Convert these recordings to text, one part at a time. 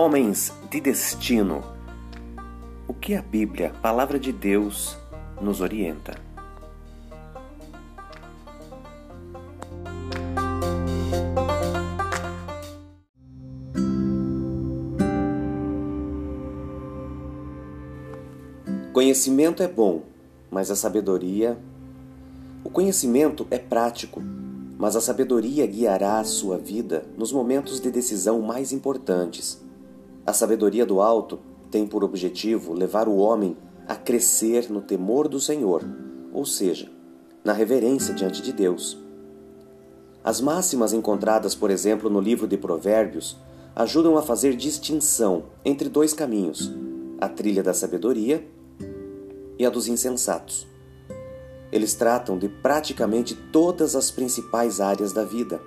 Homens de destino. O que a Bíblia, palavra de Deus, nos orienta? Conhecimento é bom, mas a sabedoria. O conhecimento é prático, mas a sabedoria guiará a sua vida nos momentos de decisão mais importantes. A sabedoria do alto tem por objetivo levar o homem a crescer no temor do Senhor, ou seja, na reverência diante de Deus. As máximas encontradas, por exemplo, no livro de Provérbios, ajudam a fazer distinção entre dois caminhos: a trilha da sabedoria e a dos insensatos. Eles tratam de praticamente todas as principais áreas da vida,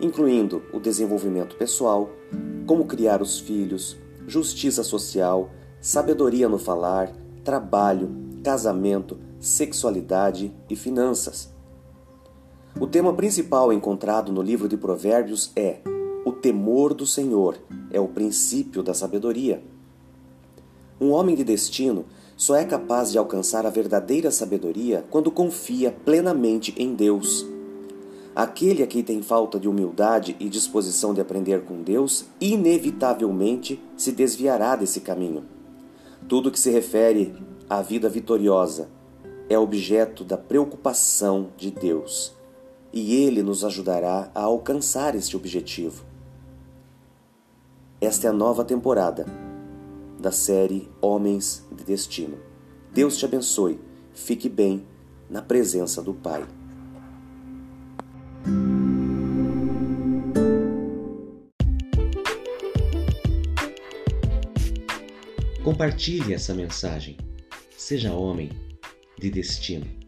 incluindo o desenvolvimento pessoal, como criar os filhos, justiça social, sabedoria no falar, trabalho, casamento, sexualidade e finanças. O tema principal encontrado no livro de Provérbios é: o temor do Senhor é o princípio da sabedoria. Um homem de destino só é capaz de alcançar a verdadeira sabedoria quando confia plenamente em Deus. Aquele a quem tem falta de humildade e disposição de aprender com Deus, inevitavelmente se desviará desse caminho. Tudo que se refere à vida vitoriosa é objeto da preocupação de Deus, e Ele nos ajudará a alcançar este objetivo. Esta é a nova temporada da série Homens de Destino. Deus te abençoe. Fique bem na presença do Pai. Compartilhe essa mensagem. Seja homem de destino.